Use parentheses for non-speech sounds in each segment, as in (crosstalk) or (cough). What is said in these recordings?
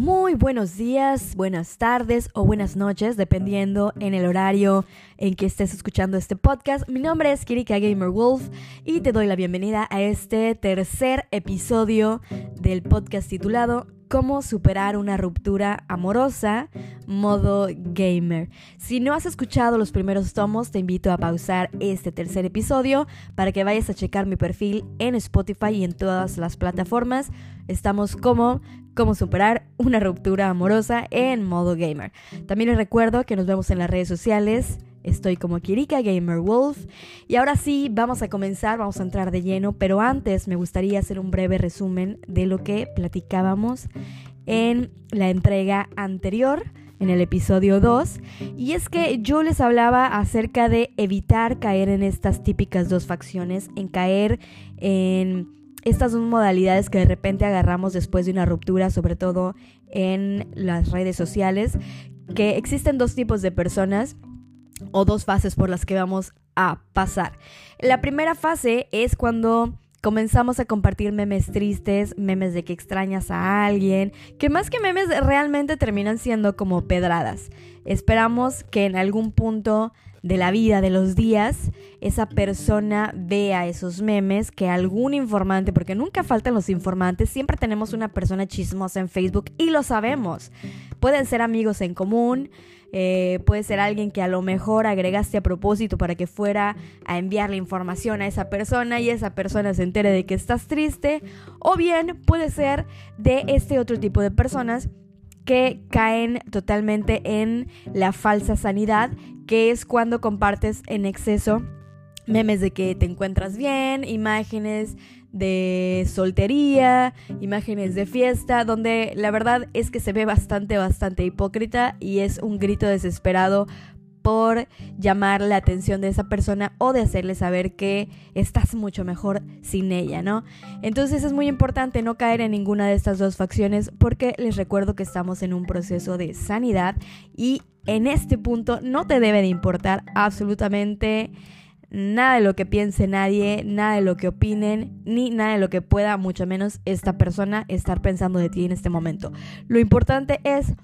Muy buenos días, buenas tardes o buenas noches, dependiendo en el horario en que estés escuchando este podcast. Mi nombre es Kirika Gamer Wolf y te doy la bienvenida a este tercer episodio del podcast titulado Cómo superar una ruptura amorosa, modo gamer. Si no has escuchado los primeros tomos, te invito a pausar este tercer episodio para que vayas a checar mi perfil en Spotify y en todas las plataformas. Estamos como cómo superar una ruptura amorosa en modo gamer. También les recuerdo que nos vemos en las redes sociales. Estoy como Kirika Gamer Wolf. Y ahora sí, vamos a comenzar, vamos a entrar de lleno, pero antes me gustaría hacer un breve resumen de lo que platicábamos en la entrega anterior, en el episodio 2. Y es que yo les hablaba acerca de evitar caer en estas típicas dos facciones, en caer en estas dos modalidades que de repente agarramos después de una ruptura, sobre todo en las redes sociales, que existen dos tipos de personas o dos fases por las que vamos a pasar. La primera fase es cuando comenzamos a compartir memes tristes, memes de que extrañas a alguien, que más que memes realmente terminan siendo como pedradas. Esperamos que en algún punto de la vida, de los días, esa persona vea esos memes, que algún informante, porque nunca faltan los informantes, siempre tenemos una persona chismosa en Facebook y lo sabemos. Pueden ser amigos en común, eh, puede ser alguien que a lo mejor agregaste a propósito para que fuera a enviarle información a esa persona y esa persona se entere de que estás triste, o bien puede ser de este otro tipo de personas que caen totalmente en la falsa sanidad, que es cuando compartes en exceso memes de que te encuentras bien, imágenes de soltería, imágenes de fiesta, donde la verdad es que se ve bastante, bastante hipócrita y es un grito desesperado por llamar la atención de esa persona o de hacerle saber que estás mucho mejor sin ella, ¿no? Entonces es muy importante no caer en ninguna de estas dos facciones porque les recuerdo que estamos en un proceso de sanidad y en este punto no te debe de importar absolutamente nada de lo que piense nadie, nada de lo que opinen, ni nada de lo que pueda, mucho menos esta persona estar pensando de ti en este momento. Lo importante es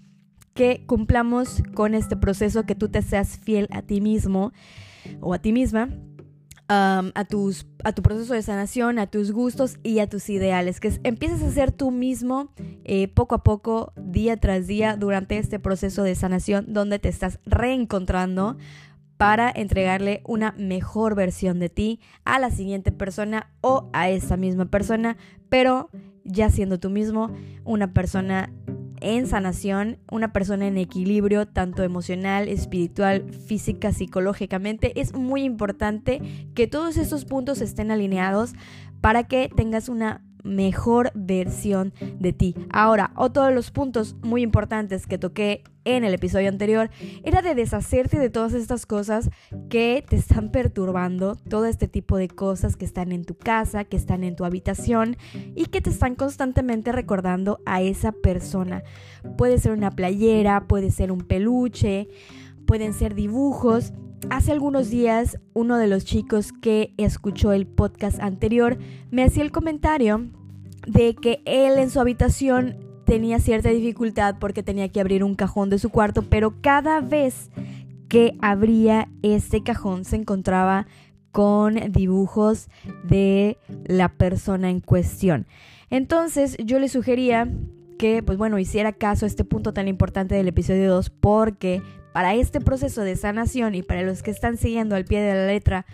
que cumplamos con este proceso, que tú te seas fiel a ti mismo o a ti misma. a, tus, a tu proceso de sanación, a tus gustos y a tus ideales, que empieces a ser tú mismo eh, poco a poco, día tras día, durante este proceso de sanación, donde te estás reencontrando para entregarle una mejor versión de ti a la siguiente persona o a esa misma persona, pero ya siendo tú mismo una persona en sanación, una persona en equilibrio, tanto emocional, espiritual, física, psicológicamente. Es muy importante que todos estos puntos estén alineados para que tengas una mejor versión de ti. Ahora, otro de los puntos muy importantes que toqué en el episodio anterior era de deshacerte de todas estas cosas que te están perturbando, todo este tipo de cosas que están en tu casa, que están en tu habitación y que te están constantemente recordando a esa persona. Puede ser una playera, puede ser un peluche, pueden ser dibujos. Hace algunos días uno de los chicos que escuchó el podcast anterior me hacía el comentario de que él en su habitación tenía cierta dificultad porque tenía que abrir un cajón de su cuarto, pero cada vez que abría este cajón se encontraba con dibujos de la persona en cuestión. Entonces yo le sugería que, pues bueno, hiciera caso a este punto tan importante del episodio 2 porque para este proceso de sanación y para los que están siguiendo al pie de la letra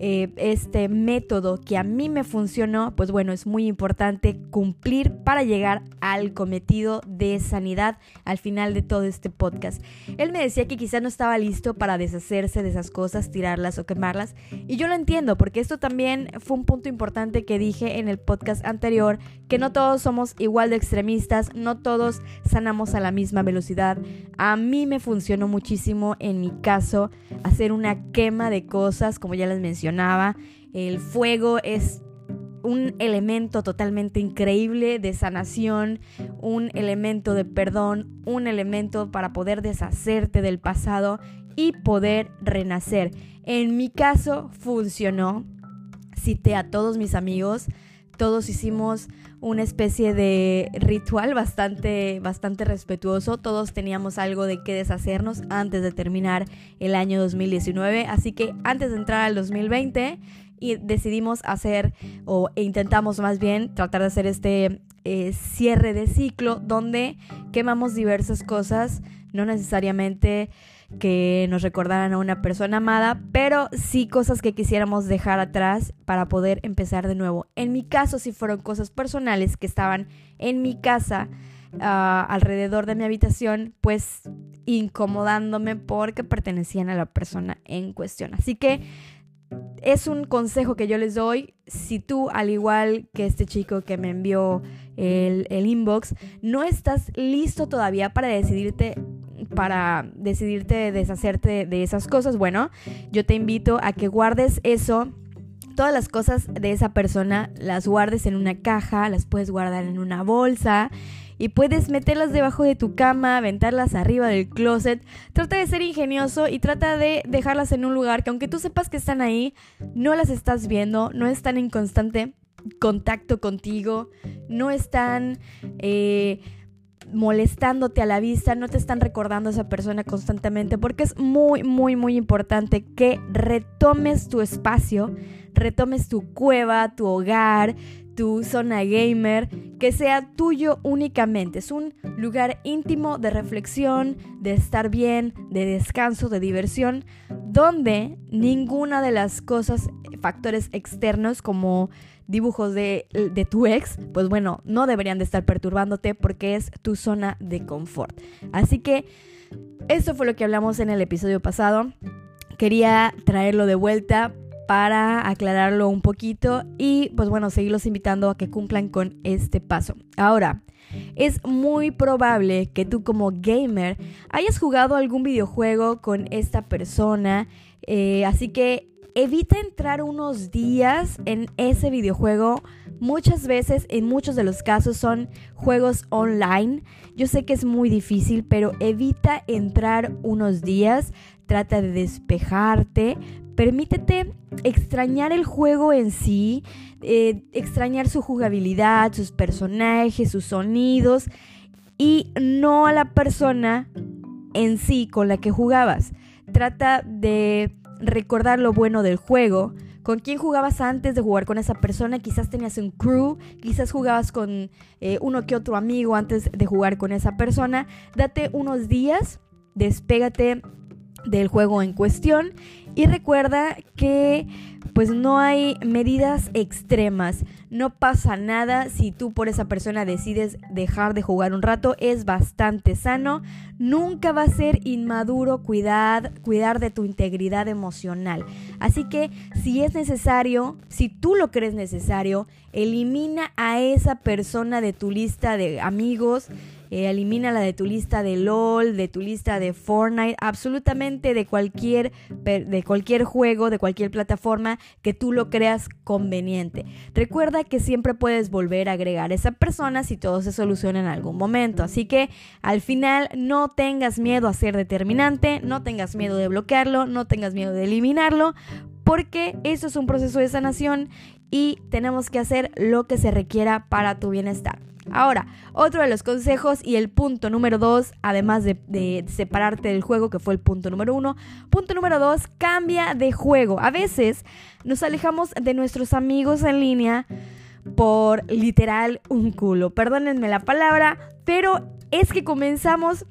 eh, este método que a mí me funcionó, pues bueno, es muy importante cumplir para llegar al cometido de sanidad al final de todo este podcast. Él me decía que quizá no estaba listo para deshacerse de esas cosas, tirarlas o quemarlas, y yo lo entiendo porque esto también fue un punto importante que dije en el podcast anterior, que no todos somos igual de extremistas, no todos sanamos a la misma velocidad. A mí me funcionó mucho muchísimo en mi caso hacer una quema de cosas, como ya les mencionaba. El fuego es un elemento totalmente increíble de sanación, un elemento de perdón, un elemento para poder deshacerte del pasado y poder renacer. En mi caso funcionó. Cité a todos mis amigos, todos hicimos una especie de ritual bastante, bastante respetuoso. Todos teníamos algo de qué deshacernos antes de terminar el año 2019. Así que antes de entrar al 2020 y decidimos hacer o e intentamos más bien tratar de hacer este eh, cierre de ciclo donde quemamos diversas cosas, no necesariamente que nos recordaran a una persona amada, pero sí cosas que quisiéramos dejar atrás para poder empezar de nuevo. En mi caso sí fueron cosas personales que estaban en mi casa, ah, alrededor de mi habitación, pues incomodándome porque pertenecían a la persona en cuestión. Así que es un consejo que yo les doy. Si tú, al igual que este chico que me envió el, el inbox, no estás listo todavía para decidirte para decidirte deshacerte de esas cosas, bueno, yo te invito a que guardes eso todas las cosas de esa persona las guardes en una caja, las puedes guardar en una bolsa y puedes meterlas debajo de tu cama, aventarlas arriba del closet. Trata de ser ingenioso y trata de dejarlas en un lugar que aunque tú sepas que están ahí, no las estás viendo, no están en constante contacto contigo, no están... Eh, molestándote a la vista, no te están recordando a esa persona constantemente, porque es muy, muy, muy importante que retomes tu espacio, retomes tu cueva, tu hogar, tu zona gamer, que sea tuyo únicamente. Es un lugar íntimo de reflexión, de estar bien, de descanso, de diversión, donde ninguna de las cosas, factores externos como dibujos de, tu ex, pues bueno, no deberían de estar perturbándote porque es tu zona de confort. Así que eso fue lo que hablamos en el episodio pasado. Quería traerlo de vuelta para aclararlo un poquito y pues bueno, seguirlos invitando a que cumplan con este paso. Ahora, es muy probable que tú como gamer hayas jugado algún videojuego con esta persona, eh, así que evita entrar unos días en ese videojuego. Muchas veces, en muchos de los casos, son juegos online. Yo sé que es muy difícil, pero evita entrar unos días. Trata de despejarte. Permítete extrañar el juego en sí, eh, extrañar su jugabilidad, sus personajes, sus sonidos y no a la persona en sí con la que jugabas. Trata de recordar lo bueno del juego, con quién jugabas antes de jugar con esa persona, quizás tenías un crew, quizás jugabas con eh, uno que otro amigo antes de jugar con esa persona, date unos días, despégate del juego en cuestión y recuerda que pues no hay medidas extremas. No pasa nada si tú por esa persona decides dejar de jugar un rato. Es bastante sano. Nunca va a ser inmaduro cuidar, cuidar de tu integridad emocional. Así que si es necesario, si tú lo crees necesario, elimina a esa persona de tu lista de amigos eh, elimínala de tu lista de LOL, de tu lista de Fortnite, absolutamente de cualquier, de cualquier juego, de cualquier plataforma que tú lo creas conveniente. Recuerda que siempre puedes volver a agregar a esa persona si todo se soluciona en algún momento. Así que al final no tengas miedo a ser determinante, no tengas miedo de bloquearlo, no tengas miedo de eliminarlo, porque eso es un proceso de sanación y tenemos que hacer lo que se requiera para tu bienestar. Ahora, otro de los consejos y el punto número dos, además de, separarte del juego, que fue el punto número uno, punto número dos, cambia de juego. A veces nos alejamos de nuestros amigos en línea por literal un culo. Perdónenme la palabra, pero es que comenzamos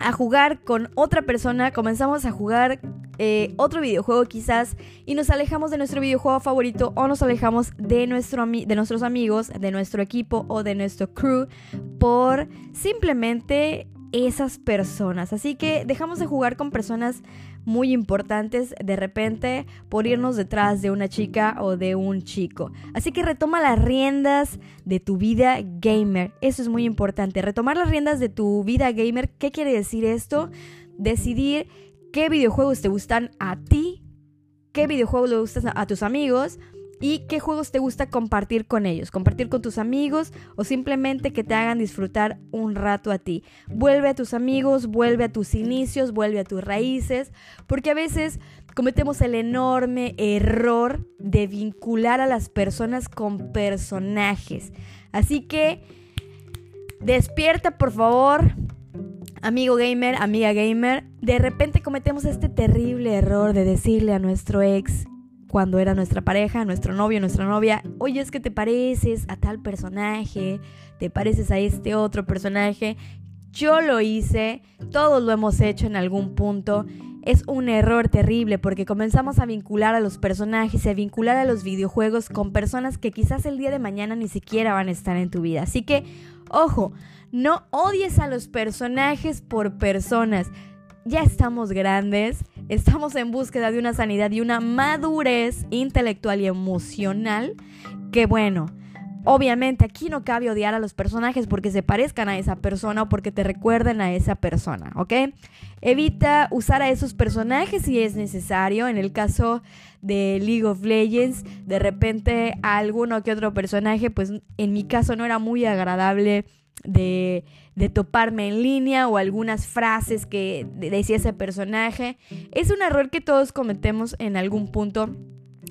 a jugar con otra persona, comenzamos a jugar eh, otro videojuego quizás y nos alejamos de nuestro videojuego favorito o nos alejamos de, nuestro, de nuestros amigos, de nuestro equipo o de nuestro crew por simplemente esas personas. Así que dejamos de jugar con personas muy importantes de repente por irnos detrás de una chica o de un chico. Así que retoma las riendas de tu vida gamer. Eso es muy importante. Retomar las riendas de tu vida gamer. ¿Qué quiere decir esto? Decidir qué videojuegos te gustan a ti, qué videojuegos le gustan a tus amigos y qué juegos te gusta compartir con ellos, compartir con tus amigos o simplemente que te hagan disfrutar un rato a ti. Vuelve a tus amigos, vuelve a tus inicios, vuelve a tus raíces, porque a veces cometemos el enorme error de vincular a las personas con personajes. Así que despierta por favor, amigo gamer, amiga gamer. De repente cometemos este terrible error de decirle a nuestro ex cuando era nuestra pareja, nuestro novio, nuestra novia, oye, es que te pareces a tal personaje, te pareces a este otro personaje. Yo lo hice, todos lo hemos hecho en algún punto. Es un error terrible porque comenzamos a vincular a los personajes y a vincular a los videojuegos con personas que quizás el día de mañana ni siquiera van a estar en tu vida. Así que, ojo, no odies a los personajes por personas. Ya estamos grandes, estamos en búsqueda de una sanidad y una madurez intelectual y emocional que bueno, Obviamente aquí no cabe odiar a los personajes porque se parezcan a esa persona o porque te recuerden a esa persona, ¿ok? Evita usar a esos personajes si es necesario. En el caso de League of Legends, de repente a alguno que otro personaje, pues en mi caso no era muy agradable de, de, toparme en línea o algunas frases que decía ese personaje. Es un error que todos cometemos en algún punto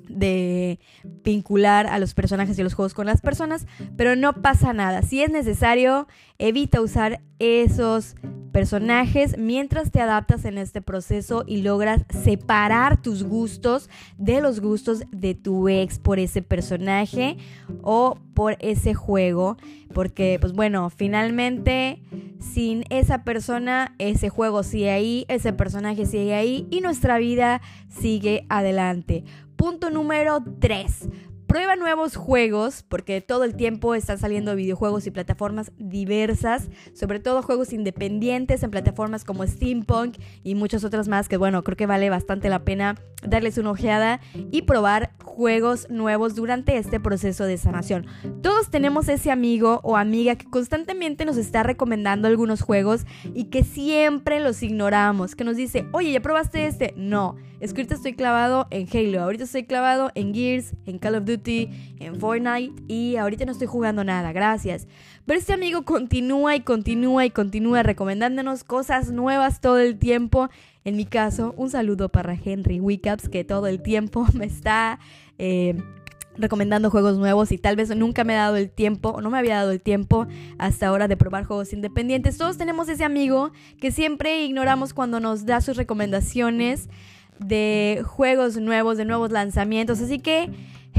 de vincular a los personajes y los juegos con las personas, pero no pasa nada. Si es necesario, evita usar esos personajes mientras te adaptas en este proceso y logras separar tus gustos de los gustos de tu ex por ese personaje o por ese juego. Porque, pues bueno, finalmente sin esa persona, ese juego sigue ahí, ese personaje sigue ahí y nuestra vida sigue adelante. Punto número 3. Prueba nuevos juegos, porque todo el tiempo están saliendo videojuegos y plataformas diversas, sobre todo juegos independientes en plataformas como Steampunk y muchas otras más, que bueno, creo que vale bastante la pena darles una ojeada y probar juegos nuevos durante este proceso de sanación. Todos tenemos ese amigo o amiga que constantemente nos está recomendando algunos juegos y que siempre los ignoramos, que nos dice, oye, ¿ya probaste este? No, es que ahorita estoy clavado en Halo, ahorita estoy clavado en Gears, en Call of Duty en Fortnite y ahorita no estoy jugando nada, gracias. Pero este amigo continúa y continúa y continúa recomendándonos cosas nuevas todo el tiempo. En mi caso, un saludo para Henry Wickups que todo el tiempo (laughs) me está... Eh, recomendando juegos nuevos y tal vez nunca me he dado el tiempo o no me había dado el tiempo hasta ahora de probar juegos independientes. Todos tenemos ese amigo que siempre ignoramos cuando nos da sus recomendaciones de juegos nuevos, de nuevos lanzamientos. Así que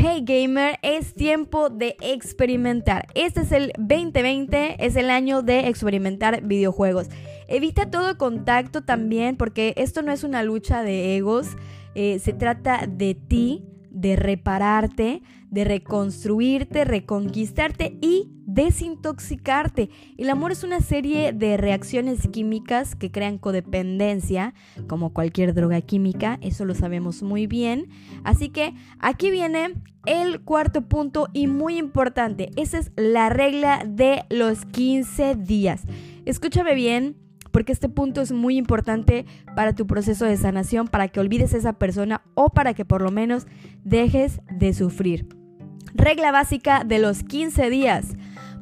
Hey gamer, es tiempo de experimentar. Este es el 2020, es el año de experimentar videojuegos. Evita todo contacto también porque esto no es una lucha de egos, eh, se trata de ti, de repararte, de reconstruirte, reconquistarte y desintoxicarte. El amor es una serie de reacciones químicas que crean codependencia, como cualquier droga química, eso lo sabemos muy bien. Así que aquí viene el cuarto punto y muy importante, esa es la regla de los 15 días. Escúchame bien porque este punto es muy importante para tu proceso de sanación, para que olvides a esa persona o para que por lo menos dejes de sufrir. Regla básica de los 15 días.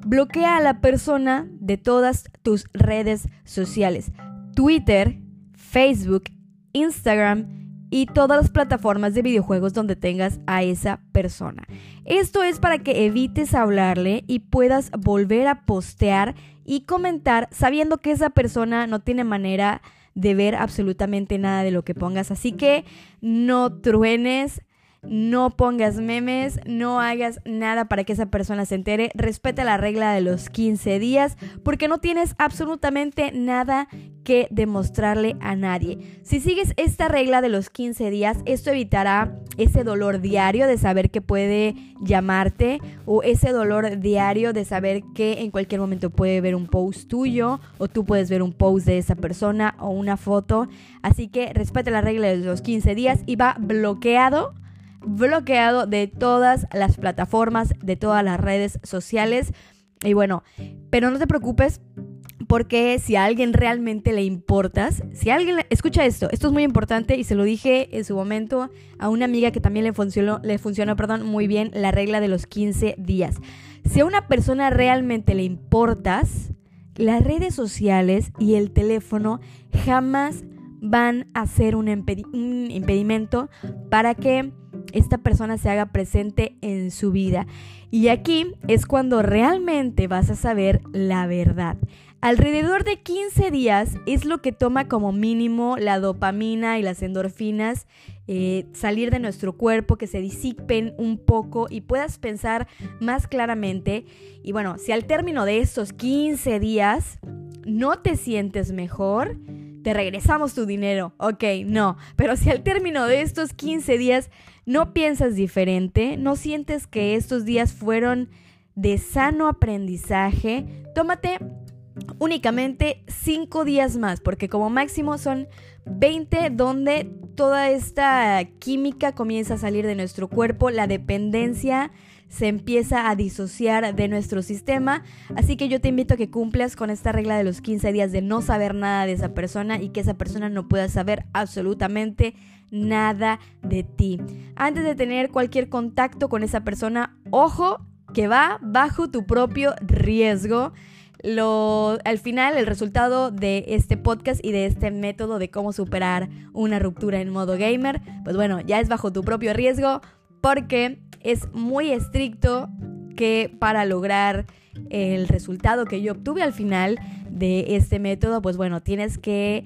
Bloquea a la persona de todas tus redes sociales. Twitter, Facebook, Instagram, y todas las plataformas de videojuegos donde tengas a esa persona. Esto es para que evites hablarle y puedas volver a postear y comentar sabiendo que esa persona no tiene manera de ver absolutamente nada de lo que pongas. Así que no truenes, no pongas memes, no hagas nada para que esa persona se entere, respeta la regla de los 15 días porque no tienes absolutamente nada que demostrarle a nadie. Si sigues esta regla de los 15 días, esto evitará ese dolor diario de saber que puede llamarte o ese dolor diario de saber que en cualquier momento puede ver un post tuyo o tú puedes ver un post de esa persona o una foto. Así que respeta la regla de los 15 días y va bloqueado bloqueado de todas las plataformas, de todas las redes sociales. Y bueno, pero no te preocupes porque si a alguien realmente le importas, si alguien, escucha esto, esto es muy importante y se lo dije en su momento a una amiga que también le funcionó, le funcionó, perdón, muy bien la regla de los 15 días. Si a una persona realmente le importas, las redes sociales y el teléfono jamás van a ser un, un impedimento para que esta persona se haga presente en su vida. Y aquí es cuando realmente vas a saber la verdad. Alrededor de 15 días es lo que toma como mínimo la dopamina y las endorfinas eh, salir de nuestro cuerpo, que se disipen un poco y puedas pensar más claramente. Y bueno, si al término de estos 15 días no te sientes mejor, te regresamos tu dinero. Ok, no. Pero si al término de estos 15 días no piensas diferente, no sientes que estos días fueron de sano aprendizaje, tómate únicamente 5 días más, porque como máximo son 20 donde toda esta química comienza a salir de nuestro cuerpo, la dependencia se empieza a disociar de nuestro sistema. Así que yo te invito a que cumplas con esta regla de los 15 días de no saber nada de esa persona y que esa persona no pueda saber absolutamente nada de ti. Antes de tener cualquier contacto con esa persona, ojo que va bajo tu propio riesgo al final el resultado de este podcast y de este método de cómo superar una ruptura en modo gamer, pues bueno, ya es bajo tu propio riesgo porque es muy estricto que para lograr el resultado que yo obtuve al final de este método, pues bueno, tienes que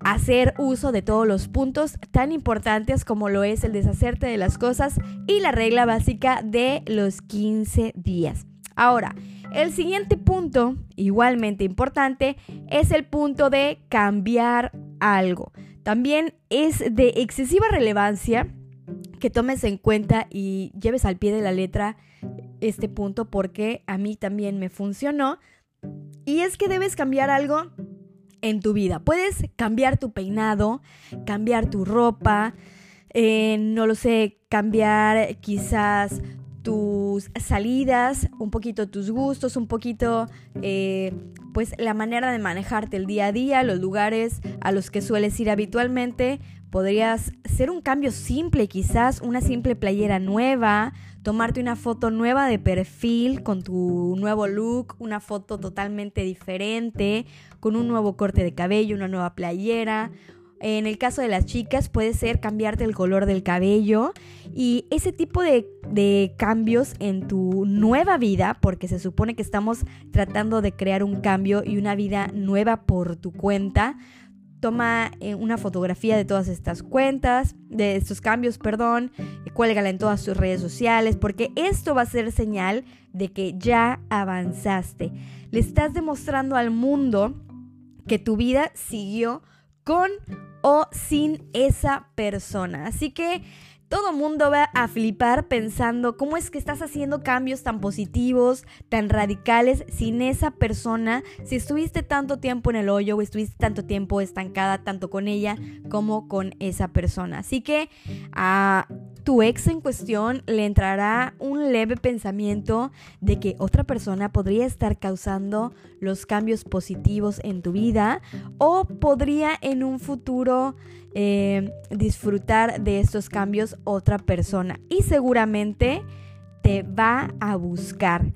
hacer uso de todos los puntos tan importantes como lo es el deshacerte de las cosas y la regla básica de los 15 días. Ahora, el siguiente punto, igualmente importante, es el punto de cambiar algo. También es de excesiva relevancia que tomes en cuenta y lleves al pie de la letra este punto porque a mí también me funcionó. Y es que debes cambiar algo en tu vida. Puedes cambiar tu peinado, cambiar tu ropa, eh, no lo sé, cambiar quizás tus salidas, un poquito tus gustos, un poquito eh, pues la manera de manejarte el día a día, los lugares a los que sueles ir habitualmente. Podrías ser un cambio simple, quizás una simple playera nueva, tomarte una foto nueva de perfil con tu nuevo look, una foto totalmente diferente, con un nuevo corte de cabello, una nueva playera, en el caso de las chicas puede ser cambiarte el color del cabello y ese tipo de, cambios en tu nueva vida, porque se supone que estamos tratando de crear un cambio y una vida nueva por tu cuenta. Toma eh, una fotografía de todas estas cuentas, de estos cambios, perdón, cuélgala en todas tus redes sociales, porque esto va a ser señal de que ya avanzaste. Le estás demostrando al mundo que tu vida siguió con o sin esa persona. Así que todo mundo va a flipar pensando cómo es que estás haciendo cambios tan positivos, tan radicales sin esa persona, si estuviste tanto tiempo en el hoyo o estuviste tanto tiempo estancada tanto con ella como con esa persona. Así que a tu ex en cuestión le entrará un leve pensamiento de que otra persona podría estar causando los cambios positivos en tu vida o podría en un futuro eh, disfrutar de estos cambios otra persona y seguramente te va a buscar.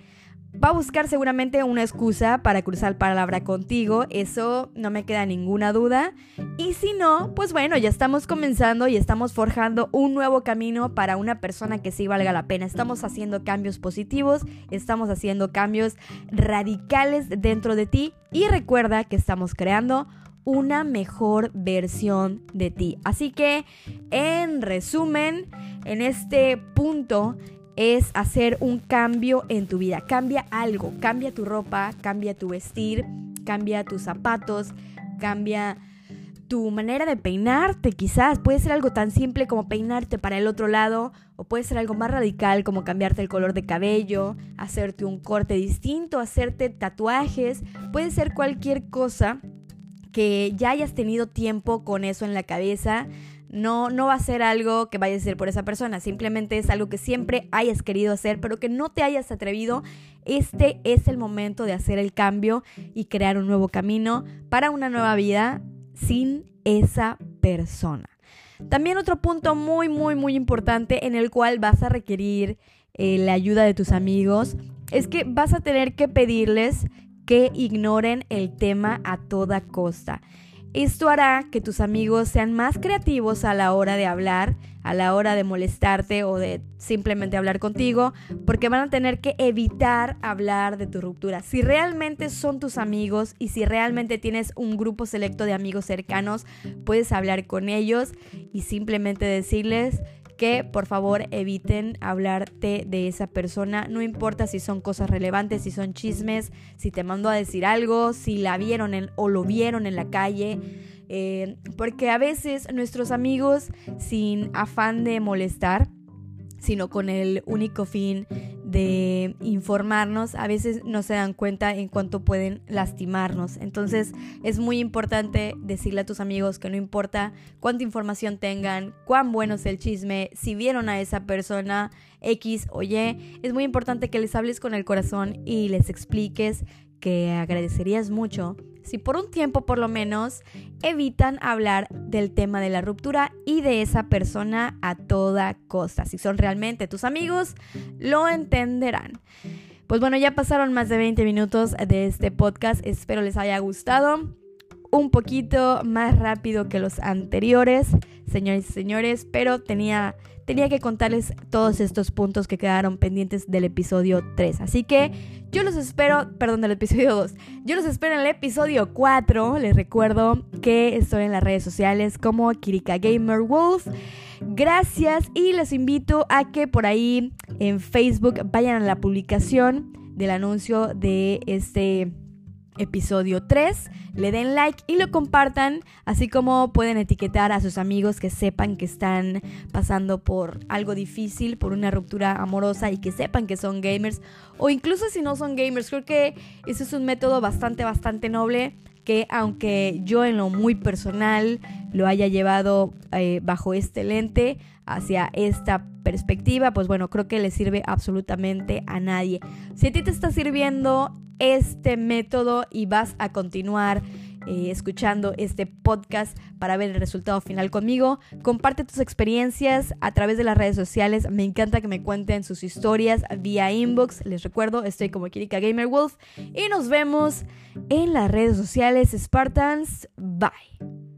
Va a buscar seguramente una excusa para cruzar palabra contigo, eso no me queda ninguna duda. Y si no, pues bueno, ya estamos comenzando y estamos forjando un nuevo camino para una persona que sí valga la pena. Estamos haciendo cambios positivos, estamos haciendo cambios radicales dentro de ti y recuerda que estamos creando una mejor versión de ti. Así que, en resumen, en este punto es hacer un cambio en tu vida. Cambia algo, cambia tu ropa, cambia tu vestir, cambia tus zapatos, cambia tu manera de peinarte quizás. Puede ser algo tan simple como peinarte para el otro lado o puede ser algo más radical como cambiarte el color de cabello, hacerte un corte distinto, hacerte tatuajes. Puede ser cualquier cosa que ya hayas tenido tiempo con eso en la cabeza. No, no va a ser algo que vayas a hacer por esa persona, simplemente es algo que siempre hayas querido hacer, pero que no te hayas atrevido. Este es el momento de hacer el cambio y crear un nuevo camino para una nueva vida sin esa persona. También otro punto muy, muy, muy importante en el cual vas a requerir eh, la ayuda de tus amigos es que vas a tener que pedirles que ignoren el tema a toda costa. Esto hará que tus amigos sean más creativos a la hora de hablar, a la hora de molestarte o de simplemente hablar contigo, porque van a tener que evitar hablar de tu ruptura. Si realmente son tus amigos y si realmente tienes un grupo selecto de amigos cercanos, puedes hablar con ellos y simplemente decirles que por favor eviten hablarte de esa persona, no importa si son cosas relevantes, si son chismes, si te mandó a decir algo, si la vieron o lo vieron en la calle. Eh, porque a veces nuestros amigos, sin afán de molestar, sino con el único fin de informarnos, a veces no se dan cuenta en cuánto pueden lastimarnos. Entonces es muy importante decirle a tus amigos que no importa cuánta información tengan, cuán bueno es el chisme, si vieron a esa persona X o Y, es muy importante que les hables con el corazón y les expliques que agradecerías mucho si por un tiempo por lo menos evitan hablar del tema de la ruptura y de esa persona a toda costa. Si son realmente tus amigos, lo entenderán. Pues bueno, ya pasaron más de 20 minutos de este podcast, espero les haya gustado un poquito más rápido que los anteriores, señores y señores, pero tenía, tenía que contarles todos estos puntos que quedaron pendientes del episodio 3. Así que yo los espero, perdón, del episodio 2. Yo los espero en el episodio 4. Les recuerdo que estoy en las redes sociales como Kirika Gamer Wolf. Gracias y les invito a que por ahí en Facebook vayan a la publicación del anuncio de este episodio 3, le den like y lo compartan, así como pueden etiquetar a sus amigos que sepan que están pasando por algo difícil, por una ruptura amorosa y que sepan que son gamers, o incluso si no son gamers, creo que ese es un método bastante, bastante noble que aunque yo en lo muy personal lo haya llevado eh, bajo este lente, hacia esta perspectiva, pues bueno, creo que le sirve absolutamente a nadie. Si a ti te está sirviendo este método y vas a continuar eh, escuchando este podcast para ver el resultado final conmigo. Comparte tus experiencias a través de las redes sociales. Me encanta que me cuenten sus historias vía inbox. Les recuerdo, estoy como Kirika Gamer Wolf y nos vemos en las redes sociales Spartans. Bye.